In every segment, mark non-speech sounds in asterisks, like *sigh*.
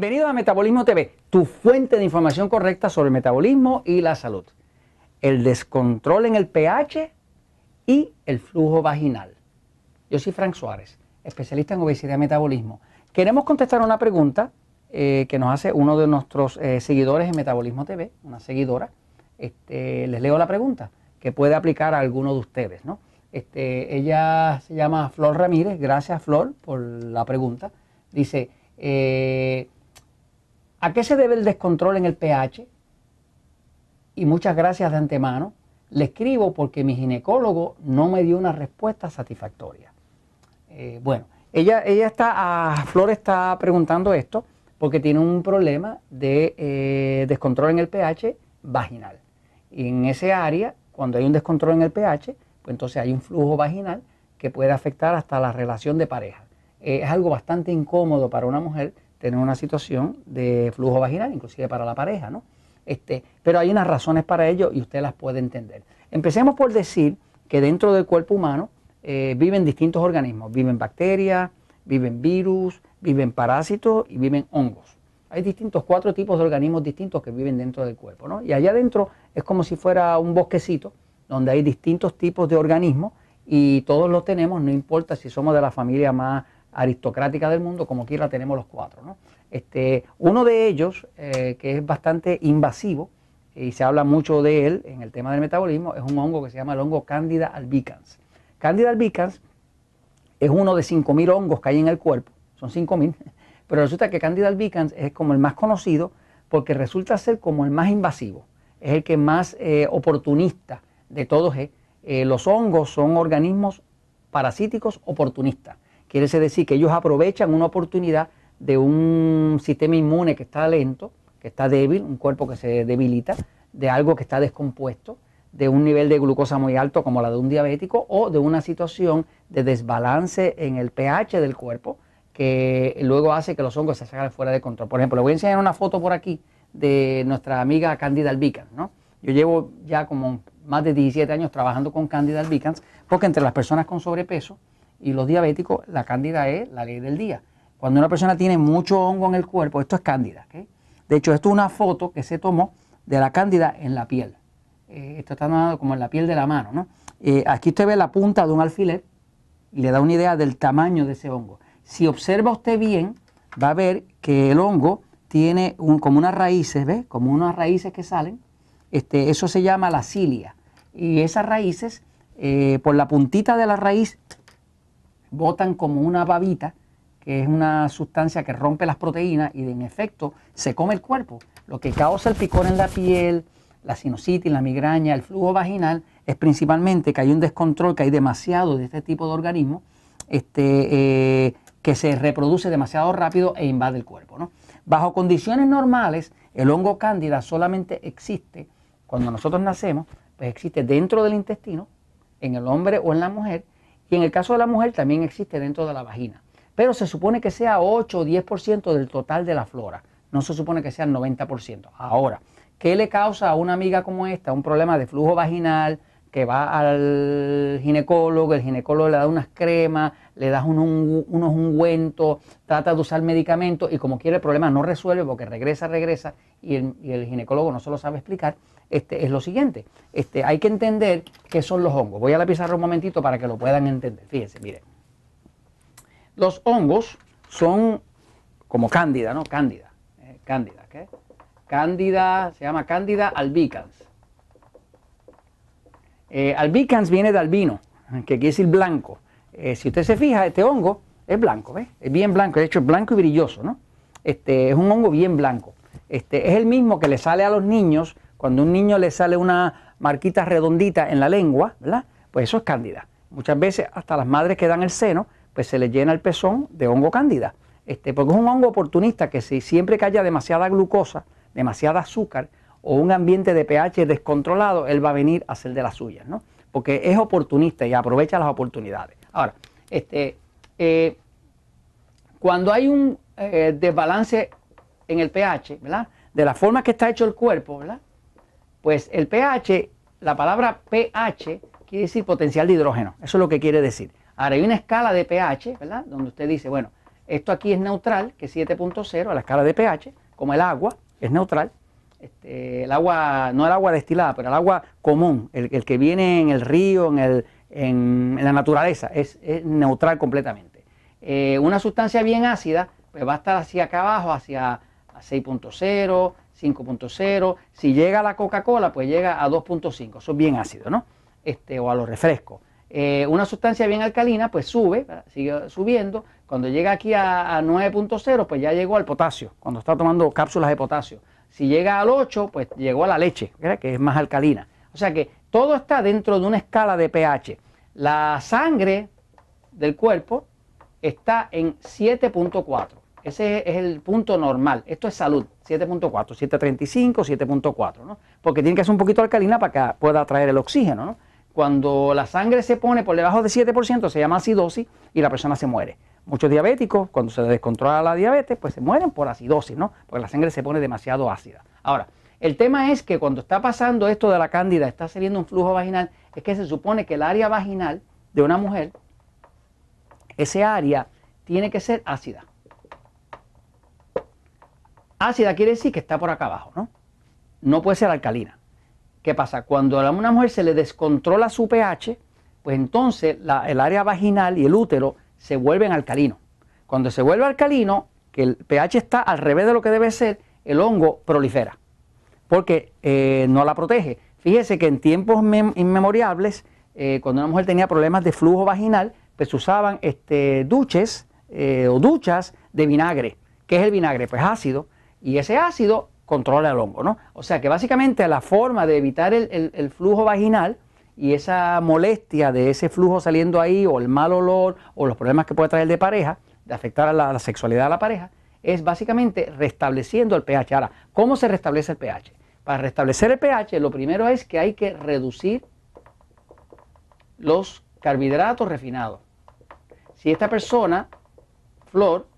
Bienvenido a Metabolismo TV, tu fuente de información correcta sobre el metabolismo y la salud. El descontrol en el pH y el flujo vaginal. Yo soy Frank Suárez, especialista en obesidad y metabolismo. Queremos contestar una pregunta eh, que nos hace uno de nuestros eh, seguidores en Metabolismo TV, una seguidora. Este, les leo la pregunta, que puede aplicar a alguno de ustedes. ¿no? Este, ella se llama Flor Ramírez, gracias Flor por la pregunta. Dice, eh, ¿A qué se debe el descontrol en el pH? Y muchas gracias de antemano. Le escribo porque mi ginecólogo no me dio una respuesta satisfactoria. Eh, bueno, ella, ella está, a Flor está preguntando esto porque tiene un problema de eh, descontrol en el pH vaginal. Y en ese área, cuando hay un descontrol en el pH, pues entonces hay un flujo vaginal que puede afectar hasta la relación de pareja. Eh, es algo bastante incómodo para una mujer tener una situación de flujo vaginal, inclusive para la pareja, ¿no? Este, pero hay unas razones para ello y usted las puede entender. Empecemos por decir que dentro del cuerpo humano eh, viven distintos organismos, viven bacterias, viven virus, viven parásitos y viven hongos. Hay distintos, cuatro tipos de organismos distintos que viven dentro del cuerpo, ¿no? Y allá adentro es como si fuera un bosquecito donde hay distintos tipos de organismos y todos los tenemos, no importa si somos de la familia más aristocrática del mundo, como quiera tenemos los cuatro. Este, uno de ellos, eh, que es bastante invasivo, y se habla mucho de él en el tema del metabolismo, es un hongo que se llama el hongo Candida albicans. Candida albicans es uno de 5.000 hongos que hay en el cuerpo, son 5.000, *laughs* pero resulta que Candida albicans es como el más conocido porque resulta ser como el más invasivo, es el que más eh, oportunista de todos es. Eh, los hongos son organismos parasíticos oportunistas. Quiere decir que ellos aprovechan una oportunidad de un sistema inmune que está lento, que está débil, un cuerpo que se debilita, de algo que está descompuesto, de un nivel de glucosa muy alto como la de un diabético o de una situación de desbalance en el pH del cuerpo que luego hace que los hongos se salgan fuera de control. Por ejemplo, le voy a enseñar una foto por aquí de nuestra amiga Candida albicans. ¿no? Yo llevo ya como más de 17 años trabajando con Candida albicans porque entre las personas con sobrepeso y los diabéticos, la cándida es la ley del día. Cuando una persona tiene mucho hongo en el cuerpo, esto es cándida. De hecho, esto es una foto que se tomó de la cándida en la piel. Eh, esto está tomado como en la piel de la mano. ¿no? Eh, aquí usted ve la punta de un alfiler y le da una idea del tamaño de ese hongo. Si observa usted bien, va a ver que el hongo tiene como unas raíces, ¿ve? Como unas raíces que salen. Este, eso se llama la cilia. Y esas raíces, eh, por la puntita de la raíz, botan como una babita, que es una sustancia que rompe las proteínas y en efecto se come el cuerpo. Lo que causa el picor en la piel, la sinusitis, la migraña, el flujo vaginal, es principalmente que hay un descontrol, que hay demasiado de este tipo de organismo este, eh, que se reproduce demasiado rápido e invade el cuerpo. ¿no? Bajo condiciones normales, el hongo cándida solamente existe cuando nosotros nacemos, pues existe dentro del intestino, en el hombre o en la mujer, y en el caso de la mujer también existe dentro de la vagina. Pero se supone que sea 8 o 10% del total de la flora. No se supone que sea el 90%. Ahora, ¿qué le causa a una amiga como esta un problema de flujo vaginal? Que va al ginecólogo, el ginecólogo le da unas cremas, le da unos, ungüentos, trata de usar medicamentos y como quiere el problema no resuelve porque regresa, regresa y el, ginecólogo no se lo sabe explicar, este, es lo siguiente. Este, hay que entender qué son los hongos. Voy a la pizarra un momentito para que lo puedan entender. Fíjense, miren. Los hongos son como cándida, ¿no? Cándida. Eh, cándida, ¿qué? Cándida, se llama cándida albicans. Eh, albicans viene de albino, que quiere decir blanco. Eh, si usted se fija, este hongo es blanco, ¿ves? Es bien blanco, de hecho es blanco y brilloso, ¿no? Este, es un hongo bien blanco. Este, es el mismo que le sale a los niños cuando a un niño le sale una marquita redondita en la lengua, ¿verdad? Pues eso es cándida. Muchas veces hasta las madres que dan el seno, pues se les llena el pezón de hongo cándida. Este, porque es un hongo oportunista que si siempre que haya demasiada glucosa, demasiada azúcar o un ambiente de pH descontrolado, él va a venir a hacer de las suyas, ¿no? Porque es oportunista y aprovecha las oportunidades. Ahora, este, eh, cuando hay un eh, desbalance en el pH, ¿verdad? De la forma que está hecho el cuerpo, ¿verdad? Pues el pH, la palabra pH quiere decir potencial de hidrógeno. Eso es lo que quiere decir. Ahora hay una escala de pH, ¿verdad? Donde usted dice, bueno, Esto aquí es neutral, que es 7.0 a la escala de pH, como el agua, es neutral. Este, el agua, no el agua destilada, pero el agua común, el, que viene en el río, en, el, en, la naturaleza, es, neutral completamente. Eh, una sustancia bien ácida, pues va a estar hacia acá abajo, hacia 6.0, 5.0. Si llega a la Coca-Cola, pues llega a 2.5. Eso es bien ácido, ¿no? Este, o a los refrescos. Eh, una sustancia bien alcalina, pues sube, sigue subiendo. Cuando llega aquí a, 9.0, pues ya llegó al potasio, cuando está tomando cápsulas de potasio. Si llega al 8, pues llegó a la leche, que es más alcalina. O sea que todo está dentro de una escala de pH. La sangre del cuerpo está en 7.4. Ese es el punto normal. Esto es salud, 7.4, 7.35, 7.4, ¿no? Porque tiene que ser un poquito alcalina para que pueda atraer el oxígeno, ¿no? Cuando la sangre se pone por debajo de 7% se llama acidosis y la persona se muere. Muchos diabéticos, cuando se descontrola la diabetes, pues se mueren por acidosis, ¿no? Porque la sangre se pone demasiado ácida. Ahora, el tema es que cuando está pasando esto de la cándida, está saliendo un flujo vaginal, es que se supone que el área vaginal de una mujer, ese área tiene que ser ácida. Ácida quiere decir que está por acá abajo, ¿no? No puede ser alcalina. ¿Qué pasa? Cuando a una mujer se le descontrola su pH, pues entonces el área vaginal y el útero se vuelven alcalinos. Cuando se vuelve alcalino, que el pH está al revés de lo que debe ser, el hongo prolifera, porque eh, no la protege. Fíjese que en tiempos inmemoriales, eh, cuando una mujer tenía problemas de flujo vaginal, pues usaban este, duches eh, o duchas de vinagre. ¿Qué es el vinagre? Pues ácido y ese ácido controla el hongo, ¿no? O sea que básicamente la forma de evitar el, flujo vaginal y esa molestia de ese flujo saliendo ahí o el mal olor o los problemas que puede traer de pareja, de afectar a la, sexualidad de la pareja, es básicamente restableciendo el pH. Ahora, ¿cómo se restablece el pH? Para restablecer el pH, lo primero es que hay que reducir los carbohidratos refinados. Si esta persona, Flor,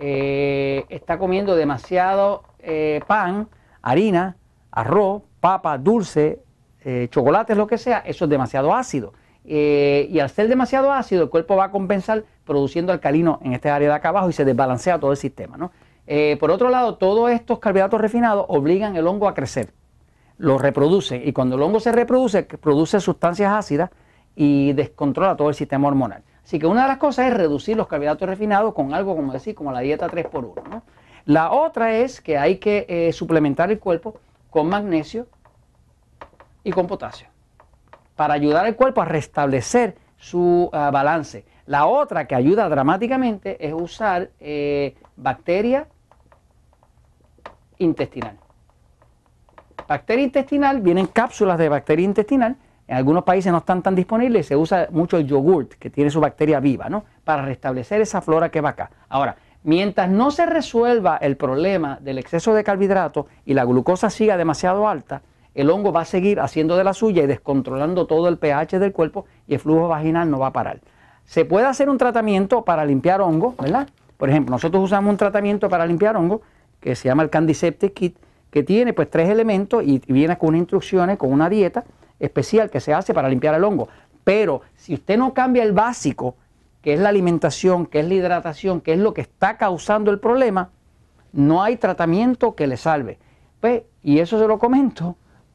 eh, está comiendo demasiado eh, pan, harina, arroz, papa, dulce, eh, chocolates, lo que sea, eso es demasiado ácido. y al ser demasiado ácido, el cuerpo va a compensar produciendo alcalino en este área de acá abajo y se desbalancea todo el sistema. por otro lado, todos estos carbohidratos refinados obligan el hongo a crecer, lo reproduce y cuando el hongo se reproduce, produce sustancias ácidas y descontrola todo el sistema hormonal. Así que una de las cosas es reducir los carbohidratos refinados con algo como decir, como la dieta 3x1. La otra es que hay que eh, suplementar el cuerpo con magnesio y con potasio para ayudar al cuerpo a restablecer su ah, balance. La otra que ayuda dramáticamente es usar eh, bacteria intestinal. Bacteria intestinal, vienen cápsulas de bacteria intestinal en algunos países no están tan disponibles, se usa mucho el yogurt, que tiene su bacteria viva, ¿no? Para restablecer esa flora que va acá. Ahora, mientras no se resuelva el problema del exceso de carbohidratos y la glucosa siga demasiado alta, el hongo va a seguir haciendo de la suya y descontrolando todo el pH del cuerpo y el flujo vaginal no va a parar. Se puede hacer un tratamiento para limpiar hongo, ¿verdad? Por ejemplo, nosotros usamos un tratamiento para limpiar hongo que se llama el Candiseptic Kit, que tiene pues tres elementos y viene con instrucciones, con una dieta especial que se hace para limpiar el hongo. Pero si usted no cambia el básico, que es la alimentación, que es la hidratación, que es lo que está causando el problema, no hay tratamiento que le salve. Pues, y eso se lo comento